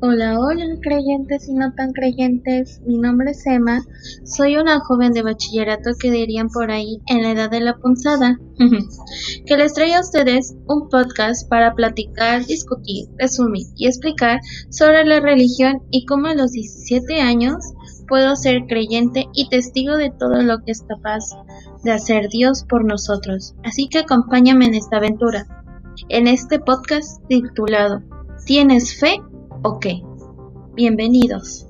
Hola, hola creyentes y no tan creyentes, mi nombre es Emma, soy una joven de bachillerato que dirían por ahí en la edad de la punzada, que les traigo a ustedes un podcast para platicar, discutir, resumir y explicar sobre la religión y cómo a los 17 años puedo ser creyente y testigo de todo lo que es capaz de hacer Dios por nosotros. Así que acompáñame en esta aventura, en este podcast titulado ¿Tienes fe? Ok, bienvenidos.